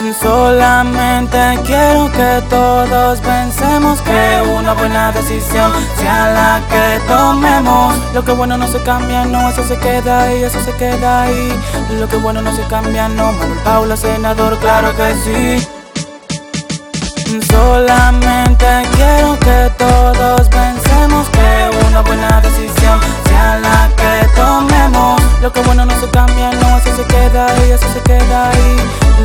Solamente quiero que todos pensemos que una buena decisión sea la que tomemos. Lo que bueno no se cambia, no, eso se queda ahí, eso se queda ahí. Lo que bueno no se cambia, no, Manuel Paula, senador, claro que sí. Solamente quiero que todos pensemos que una buena decisión sea la que tomemos. Lo que bueno no se cambia, no, eso se queda ahí, eso se queda ahí.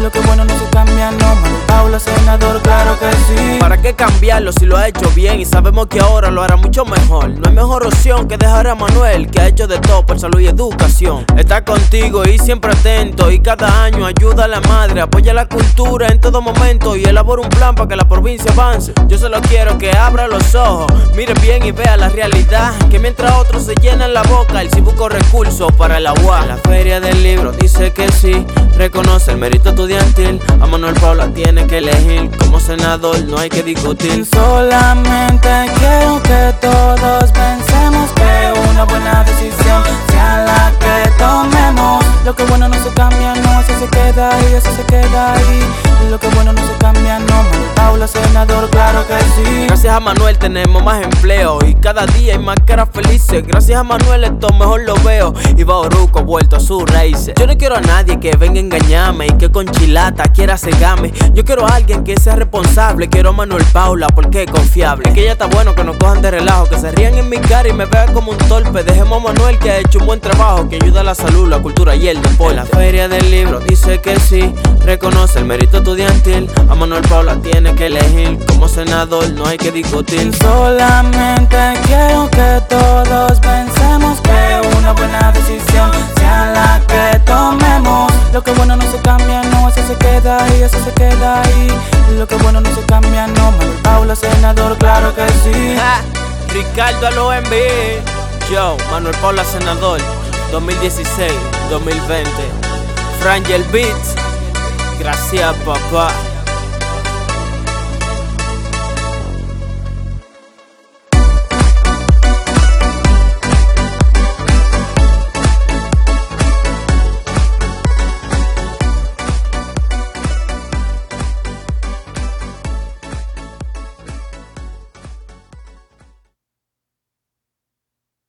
Lo que bueno no se cambia, no, Senador, claro que sí. ¿Para qué cambiarlo si lo ha hecho bien y sabemos que ahora lo hará mucho mejor? No hay mejor opción que dejar a Manuel, que ha hecho de todo por salud y educación. Está contigo y siempre atento y cada año ayuda a la madre, apoya la cultura en todo momento y elabora un plan para que la provincia avance. Yo solo quiero que abra los ojos, mire bien y vea la realidad, que mientras otros se llenan la boca, él sí busca recursos para el agua. La feria del libro dice que sí, reconoce el mérito estudiantil, a Manuel Paula tiene que elegir como senador, no hay que discutir. Solamente quiero que todos pensemos que una buena decisión sea la que tomemos. Lo que bueno no se cambia, no, eso se queda ahí, eso se queda ahí. Lo que bueno no se cambia, no, Paula, senador, claro que sí. Gracias a Manuel tenemos más empleo y cada día hay más caras felices. Gracias a Manuel esto mejor lo veo y Bauruco vuelto a sus raíces. Yo no quiero a nadie que venga a engañarme y que con chilata quiera cegarme. Yo quiero a alguien que sea responsable. Quiero a Manuel Paula porque es confiable. Que ya está bueno que no cojan de relajo, que se rían en mi cara y me vean como un torpe. Dejemos a Manuel que ha hecho un buen trabajo, que ayuda a la salud, la cultura y el deporte. La feria del libro dice que sí, reconoce el mérito estudiantil. A Manuel Paula tiene que elegir como senador, no hay que discutir. Solamente quiero que todos pensemos que una buena decisión sea la que tomemos. Lo que bueno no se cambia, no, eso se queda ahí, eso se queda ahí. Lo que bueno no se cambia, no, Manuel Paula, senador, claro que sí. Ja, Ricardo al OMB, yo, Manuel Paula Senador, 2016-2020, Frangel Beats, gracias papá.